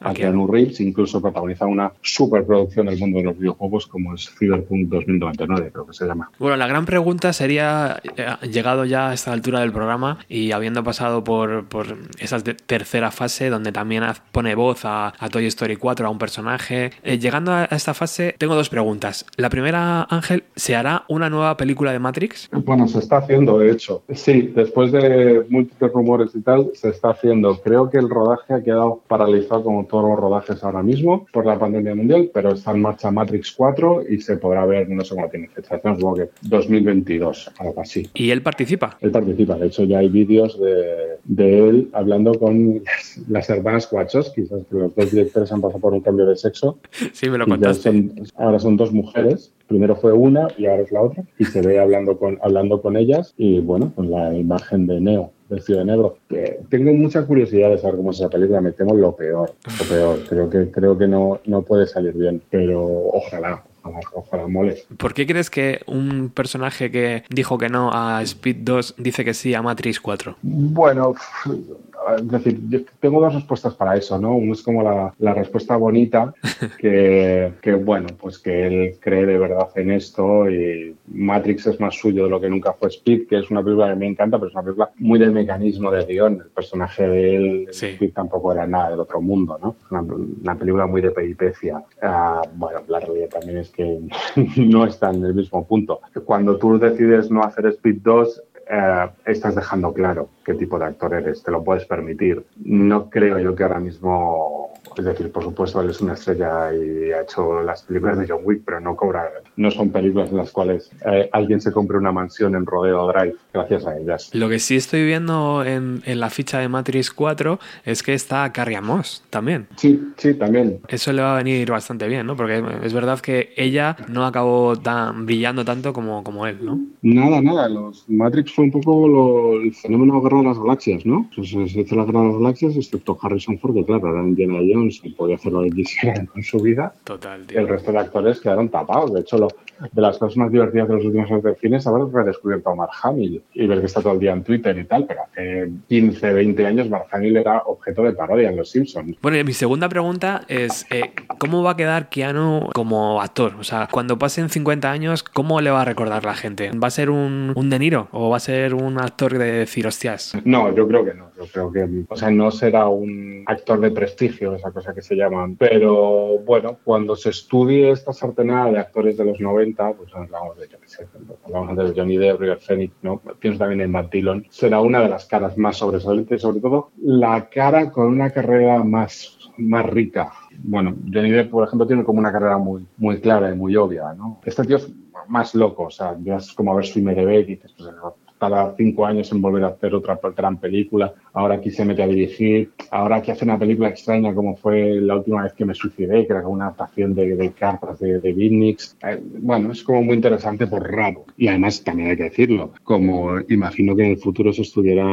a Keanu Reeves, incluso protagoniza una superproducción del mundo de los videojuegos como es Cyberpunk 2099, creo que se llama. Bueno, la gran pregunta sería, eh, llegado ya a esta altura del programa y habiendo pasado por, por esa tercera fase donde también pone voz a, a Toy Story 4, a un personaje, eh, llegando a esta fase tengo dos preguntas. La primera, Ángel, ¿se hará una nueva película de Matrix? Bueno, se está haciendo, de hecho. Sí, después de múltiples rumores y tal, se está haciendo. Creo que el rodaje ha quedado paralizado como todos los rodajes ahora mismo por la pandemia mundial, pero está en marcha Matrix 4 y se podrá ver, no sé cómo tiene fecha, supongo que 2022, algo así. ¿Y él participa? Él participa, de hecho ya hay vídeos de, de él hablando con las, las hermanas Wachowski, que los dos directores han pasado por un cambio de sexo. *laughs* Sí, me lo contaste. Son, ahora son dos mujeres primero fue una y ahora es la otra, y se ve hablando con, hablando con ellas y bueno, con la imagen de Neo vestido de negro. Eh, tengo mucha curiosidad de saber cómo es esa película, me temo lo peor, lo peor, creo que, creo que no, no puede salir bien, pero ojalá, ojalá, ojalá mole. ¿Por qué crees que un personaje que dijo que no a Speed 2 dice que sí a Matrix 4? Bueno, es decir, yo tengo dos respuestas para eso, ¿no? Uno es como la, la respuesta bonita, *laughs* que, que, bueno, pues que él cree de verdad en esto y Matrix es más suyo de lo que nunca fue Speed, que es una película que me encanta, pero es una película muy del mecanismo de guion. El personaje de él, sí. Speed, tampoco era nada del otro mundo, ¿no? Una, una película muy de peripecia. Uh, bueno, la realidad también es que *laughs* no está en el mismo punto. Cuando tú decides no hacer Speed 2, eh, estás dejando claro qué tipo de actor eres, te lo puedes permitir. No creo yo que ahora mismo, es decir, por supuesto, él es una estrella y ha hecho las películas de John Wick, pero no cobra, no son películas en las cuales eh, alguien se compre una mansión en Rodeo Drive gracias a ellas. Lo que sí estoy viendo en, en la ficha de Matrix 4 es que está Carrie Moss también. Sí, sí, también. Eso le va a venir bastante bien, ¿no? Porque es verdad que ella no acabó tan brillando tanto como, como él, ¿no? Nada, nada. Los Matrix fue un poco lo, el fenómeno Guerra de las Galaxias, ¿no? Pues se hizo la Guerra de las Galaxias, excepto Harrison Ford, que claro, era Indiana Jones y podía hacer lo que quisiera *laughs* con su vida. Total, tío. El resto de actores quedaron tapados. De hecho, lo, de las cosas más divertidas de los últimos años del cine es haber redescubierto a Mark Hamill y ver que está todo el día en Twitter y tal, pero hace 15, 20 años Mark Hamill era objeto de parodia en Los Simpsons. Bueno, y mi segunda pregunta es, eh, ¿cómo va a quedar Keanu como actor? O sea, cuando pasen 50 años, ¿cómo le va a recordar la gente? ¿Va a ser un, un De Niro o va a ser un actor de decir, hostias? No, yo creo que no. Yo creo que, o sea, no será un actor de prestigio, esa cosa que se llaman. Pero bueno, cuando se estudie esta sartenada de actores de los 90, pues hablamos de, yo qué sé, hablamos de Johnny Depp, River Phoenix, ¿no? Pienso también en Matt Dillon. Será una de las caras más sobresalientes, sobre todo la cara con una carrera más, más rica. Bueno, Johnny Depp, por ejemplo, tiene como una carrera muy, muy clara y muy obvia, ¿no? Este tío es más loco, o sea, es como a ver su IMDb y dices, pues cada cinco años en volver a hacer otra gran película. Ahora aquí se mete a dirigir. Ahora aquí hace una película extraña como fue la última vez que me suicidé, que era como una adaptación de, de cartas de, de Beatniks. Eh, bueno, es como muy interesante por raro. Y además también hay que decirlo, como imagino que en el futuro se estudiará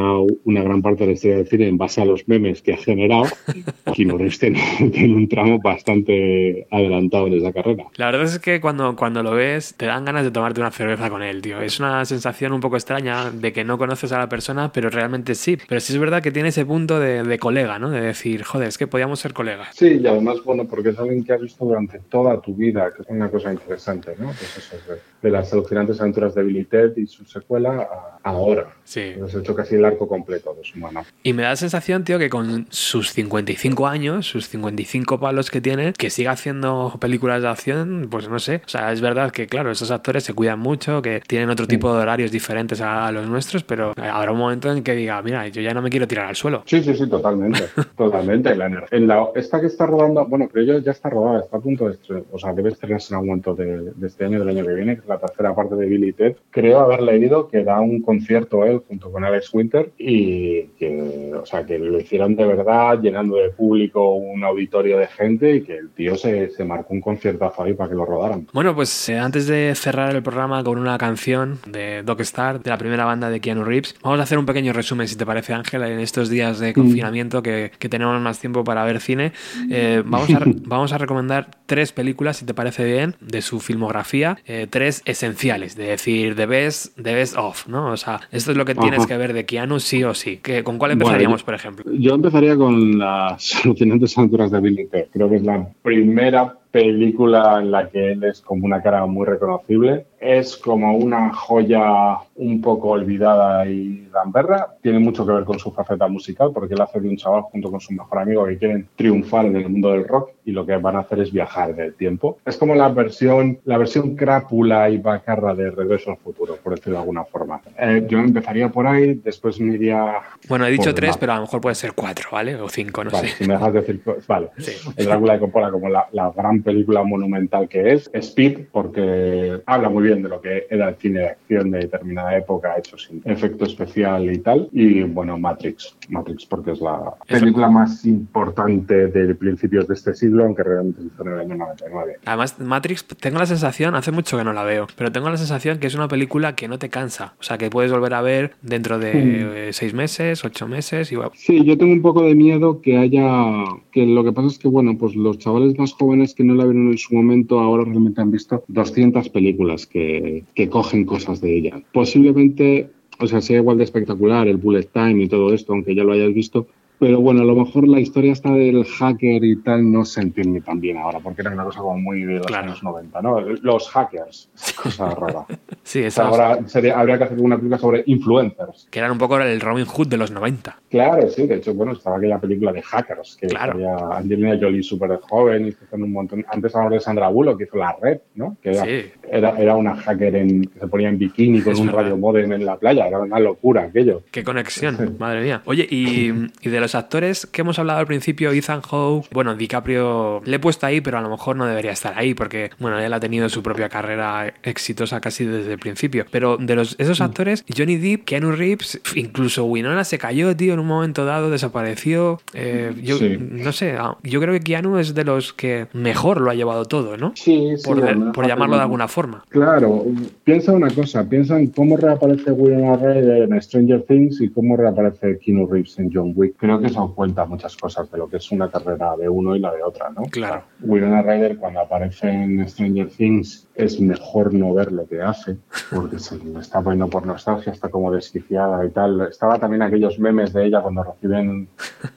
una gran parte de la historia del cine en base a los memes que ha generado, *laughs* Keanu Reeves tiene, tiene un tramo bastante adelantado en esa carrera. La verdad es que cuando, cuando lo ves te dan ganas de tomarte una cerveza con él, tío. Es una sensación un poco extraña de que no conoces a la persona, pero realmente sí. Pero sí es verdad verdad que tiene ese punto de, de, colega, ¿no? De decir, joder, es que podíamos ser colegas. Sí, y además, bueno, porque es alguien que has visto durante toda tu vida, que es una cosa interesante, ¿no? Pues eso, de, de las alucinantes aventuras de Billy Ted y su secuela a ahora. Sí. Has hecho casi el arco completo de su mano. Y me da la sensación, tío, que con sus 55 años, sus 55 palos que tiene, que siga haciendo películas de acción, pues no sé. O sea, es verdad que, claro, esos actores se cuidan mucho, que tienen otro tipo de horarios diferentes a, los nuestros, pero habrá un momento en que diga, mira, yo ya no me quiero tirar al suelo. Sí, sí, sí, totalmente. *laughs* totalmente. La en la, esta que está rodando, bueno, creo yo ya está rodada, está a punto de estrenar, o sea, debe estrenarse en algún momento de, de, este año, del año que viene, que es la tercera parte de Billy Ted. Creo haber leído que da un concierto él junto con Alex Winter y que, o sea, que lo hicieron de verdad, llenando de público un auditorio de gente y que el tío se, se marcó un conciertazo ahí para que lo rodaran. Bueno, pues eh, antes de cerrar el programa con una canción de Doc Star, de la primera banda de Keanu Reeves, vamos a hacer un pequeño resumen, si te parece, Ángela, en estos días de confinamiento que, que, tenemos más tiempo para ver cine. Eh, vamos, a, *laughs* vamos a recomendar tres películas, si te parece bien, de su filmografía, eh, tres esenciales, de decir, the best, the best of, ¿no? O sea, esto es lo que tienes que ver de Keanu sí o sí. ¿Qué, ¿Con cuál empezaríamos, bueno, por ejemplo? Yo empezaría con las *laughs* alucinantes aventuras de Billy. Creo que es la primera película en la que él es como una cara muy reconocible. Es como una joya un poco olvidada y gamberra. Tiene mucho que ver con su faceta musical, porque él hace de un chaval junto con su mejor amigo que quieren triunfar en el mundo del rock y lo que van a hacer es viajar en el tiempo. Es como la versión, la versión crápula y bacarra de Regreso al Futuro, por decirlo de alguna forma. Eh, yo empezaría por ahí, después me iría... Bueno, he dicho tres, más. pero a lo mejor puede ser cuatro, ¿vale? O cinco, no vale, sé. Si me dejas decir, vale. Sí. El Drácula de Coppola como la, la gran película monumental que es. Speed, porque habla muy bien de lo que era el cine de acción de determinada época, hecho sin efecto especial y tal. Y bueno, Matrix. Matrix, porque es la película más importante de principios de este siglo, aunque realmente se hizo en el año 99. Además, Matrix, tengo la sensación, hace mucho que no la veo, pero tengo la sensación que es una película que no te cansa. O sea, que puedes volver a ver dentro de mm. seis meses, ocho meses. Y... Sí, yo tengo un poco de miedo que haya. que lo que pasa es que, bueno, pues los chavales más jóvenes que no la vieron en su momento ahora realmente han visto 200 películas que, que cogen cosas de ella. Posiblemente, o sea, sea igual de espectacular el bullet time y todo esto, aunque ya lo hayas visto, pero bueno, a lo mejor la historia está del hacker y tal no se entiende tan bien ahora, porque era una cosa como muy de los claro. años 90, ¿no? Los hackers, cosa rara. *laughs* sí, o sea, ahora sería, habría que hacer una película sobre influencers. Que eran un poco el Robin Hood de los 90. Claro, sí, de hecho, bueno, estaba aquella película de hackers, que claro. había Angelina Jolie súper joven, y un montón. Antes hablamos de Sandra Bullock, que hizo la red, ¿no? Que era, sí. era, era, una hacker en, que se ponía en bikini con es un radio modem en la playa, era una locura aquello. Qué conexión, *laughs* madre mía. Oye, y, y de los actores que hemos hablado al principio, Ethan Hawke, bueno, DiCaprio le he puesto ahí, pero a lo mejor no debería estar ahí porque, bueno, él ha tenido su propia carrera exitosa casi desde el principio. Pero de los, esos actores, Johnny Depp, Keanu Reeves, incluso Winona se cayó, tío, en un momento dado, desapareció. Eh, yo sí. no sé, yo creo que Keanu es de los que mejor lo ha llevado todo, ¿no? Sí, sí. Por, de, por llamarlo de alguna forma. Claro, piensa una cosa, piensa en cómo reaparece Winona Ryder en Stranger Things y cómo reaparece Keanu Reeves en John Wick. Creo que eso cuenta muchas cosas de lo que es una carrera de uno y la de otra, ¿no? Claro. Winona Ryder cuando aparece en Stranger Things es mejor no ver lo que hace porque se le está poniendo por nostalgia, está como desquiciada y tal. Estaba también aquellos memes de ella cuando reciben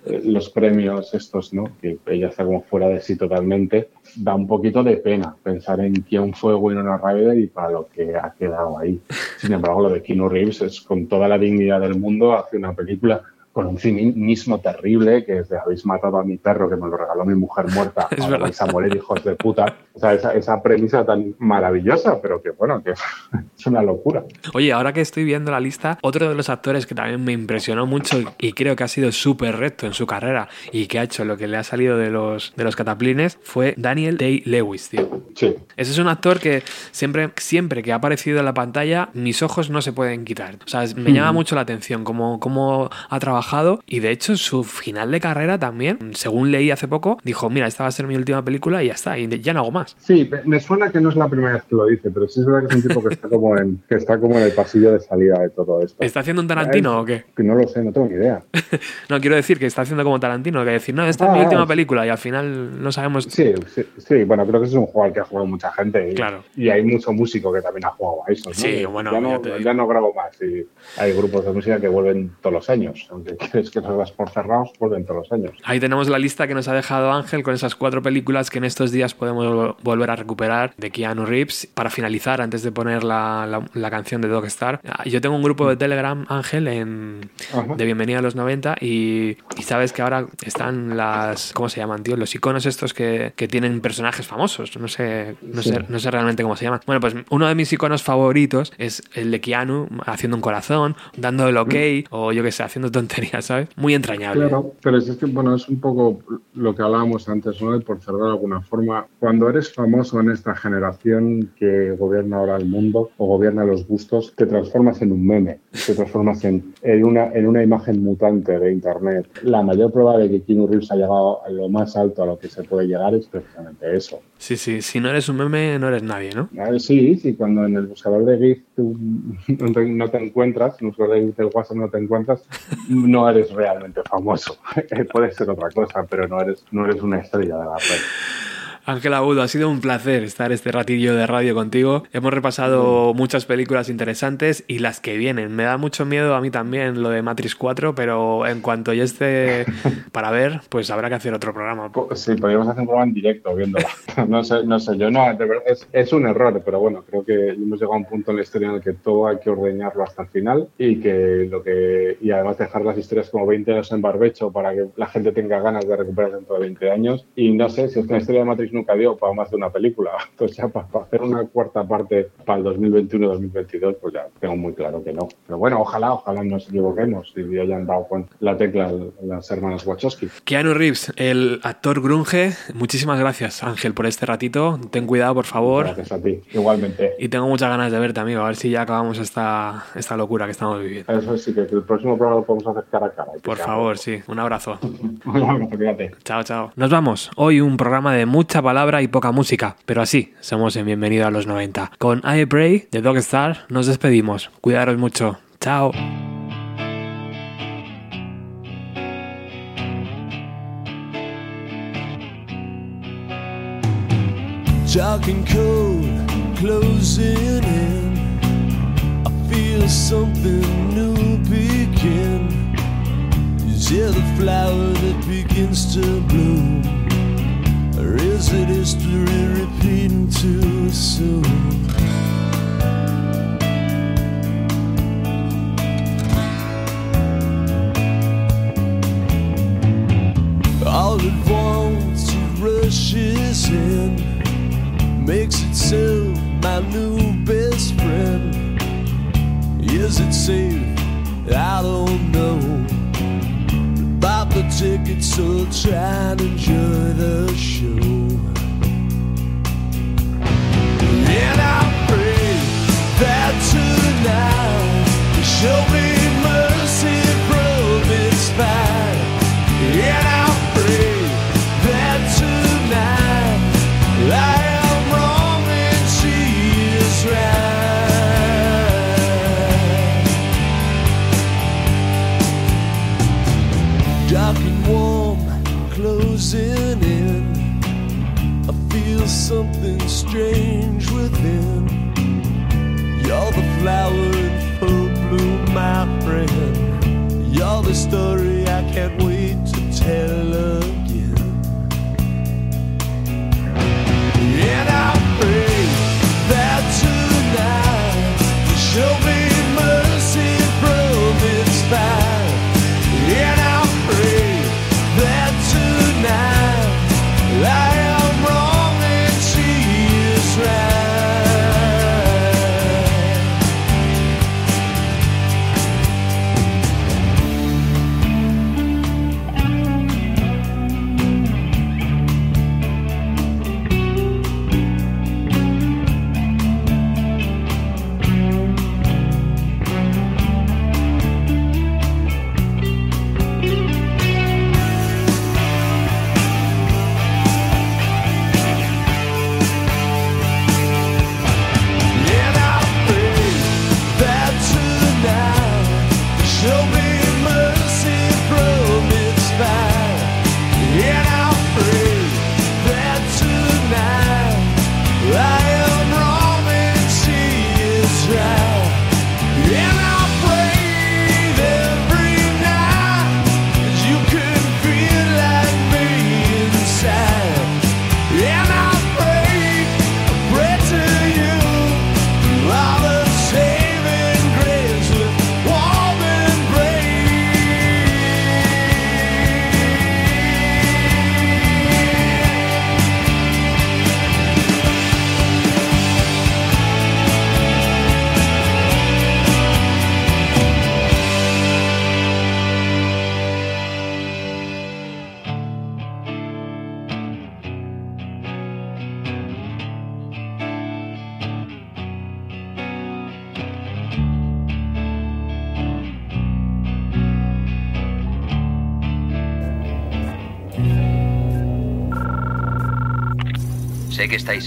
los premios estos, ¿no? Que ella está como fuera de sí totalmente. Da un poquito de pena pensar en quién fue Winona Ryder y para lo que ha quedado ahí. Sin embargo, lo de Keanu Reeves es con toda la dignidad del mundo hace una película con un cinismo terrible, que es de habéis matado a mi perro que me lo regaló mi mujer muerta, *laughs* es verdad. vais a morir hijos de puta. O sea, esa, esa, premisa tan maravillosa, pero que bueno, que *laughs* es una locura. Oye, ahora que estoy viendo la lista, otro de los actores que también me impresionó mucho y creo que ha sido súper recto en su carrera y que ha hecho lo que le ha salido de los, de los cataplines fue Daniel Day-Lewis, tío. Sí. Ese es un actor que siempre, siempre que ha aparecido en la pantalla, mis ojos no se pueden quitar. O sea, me llama mm. mucho la atención cómo, cómo ha trabajado y de hecho su final de carrera también, según leí hace poco, dijo, mira, esta va a ser mi última película y ya está, y ya no hago más. Más. Sí, me suena que no es la primera vez que lo dice, pero sí es verdad que es un tipo que está como en, que está como en el pasillo de salida de todo esto. ¿Está haciendo un Tarantino o qué? Que no lo sé, no tengo ni idea. *laughs* no, quiero decir que está haciendo como Tarantino, que decir, no, esta es mi Ah, última película y al final no sabemos. Sí, sí, sí, bueno, creo que es un juego al que ha jugado mucha gente. Y, Claro. y hay mucho músico que también ha jugado a eso. ¿no? Sí, bueno, ya no, ya no grabo más. Y hay grupos de música que vuelven todos los años. Aunque *laughs* quieres que los das por cerrados, vuelven todos los años. Ahí tenemos la lista que nos ha dejado Ángel con esas cuatro películas que en estos días podemos volver a recuperar de Keanu Reeves. Para finalizar, antes de poner la, la- la canción de Dog Star, ah, yo tengo un grupo de Telegram, Ángel, en, Ajá. de Bienvenida a los 90 y, y sabes que ahora están las, ¿cómo se llaman, tío? Los iconos estos que, que tienen personajes famosos. No sé, no, Sí. sé, no sé realmente cómo se llaman. Bueno, pues uno de mis iconos favoritos es el de Keanu haciendo un corazón, dando el ok o yo que sé, haciendo tonterías, ¿sabes? Muy entrañable. Claro, pero es que, bueno, es un poco lo que hablábamos antes, ¿no? Y por cerrar de alguna forma, cuando eres famoso en esta generación que gobierna ahora el mundo o gobierna los gustos, te transformas en un meme, te transformas en, en, una, en una imagen mutante de Internet. La mayor prueba de que Keanu Reeves ha llegado a lo más alto a lo que se puede llegar es precisamente eso. Sí, sí, si no eres un meme, no eres nadie, ¿no? Ah, Sí, sí, cuando en el buscador de GIF tú *laughs* no te, no te encuentras, en el buscador de GIF del WhatsApp no te encuentras, no eres realmente famoso. *laughs* Puede ser otra cosa, pero no eres, no eres una estrella de la red. Ángela Agudo, ha sido un placer estar este ratillo de radio contigo. Hemos repasado muchas películas interesantes y las que vienen. Me da mucho miedo a mí también lo de Matrix 4, pero en cuanto ya esté *laughs* para ver, pues habrá que hacer otro programa. Sí, podríamos hacer un programa en directo viéndola. *laughs* No sé, no sé, yo no, de verdad, es, es un error, pero bueno, creo que hemos llegado a un punto en la historia en el que todo hay que ordeñarlo hasta el final y que lo que y además dejar las historias como 20 años en barbecho para que la gente tenga ganas de recuperar dentro de 20 años. Y no sé, si es que la historia de Matrix nunca dio para más de una película. *laughs* Entonces ya para, para hacer una cuarta parte para el 2021-2022, pues ya tengo muy claro que no. Pero bueno, ojalá, ojalá nos equivoquemos y hayan dado con la tecla las hermanas Wachowski. Keanu Reeves, el actor grunge, muchísimas gracias Ángel por este ratito. Ten cuidado, por favor. Gracias a ti, igualmente. Y tengo muchas ganas de verte, amigo, a ver si ya acabamos esta, esta locura que estamos viviendo. Eso sí, que el próximo programa lo podemos hacer cara a cara. Por favor, sí. Un abrazo. *laughs* Un abrazo, fíjate. Chao, chao. Nos vamos. Hoy un programa de mucha palabra y poca música, pero así somos en Bienvenido a los 90. Con I Pray de Dog Star nos despedimos. Cuidaros mucho. Chao. Or is it history repeating too soon? All at once he rushes in makes itself my new best friend. Is it safe? I don't know. Bought the ticket, so try and enjoy the show. And I pray that tonight you show me strange within. You're the flower in full bloom, my friend. You're the story I can't wait to tell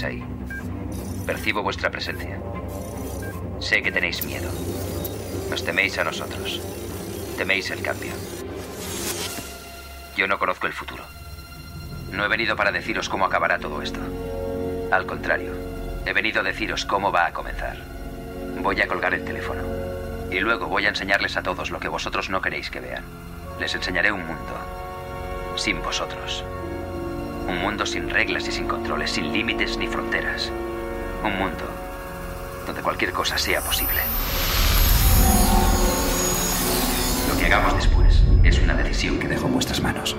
ahí. Percibo vuestra presencia. Sé que tenéis miedo. Nos teméis a nosotros. Teméis el cambio. Yo no conozco el futuro. No he venido para deciros cómo acabará todo esto. Al contrario, he venido a deciros cómo va a comenzar. Voy a colgar el teléfono. Y luego voy a enseñarles a todos lo que vosotros no queréis que vean. Les enseñaré un mundo. Sin vosotros. Un mundo sin reglas y sin controles, sin límites ni fronteras. Un mundo donde cualquier cosa sea posible. Lo que hagamos después es una decisión que dejo en vuestras manos.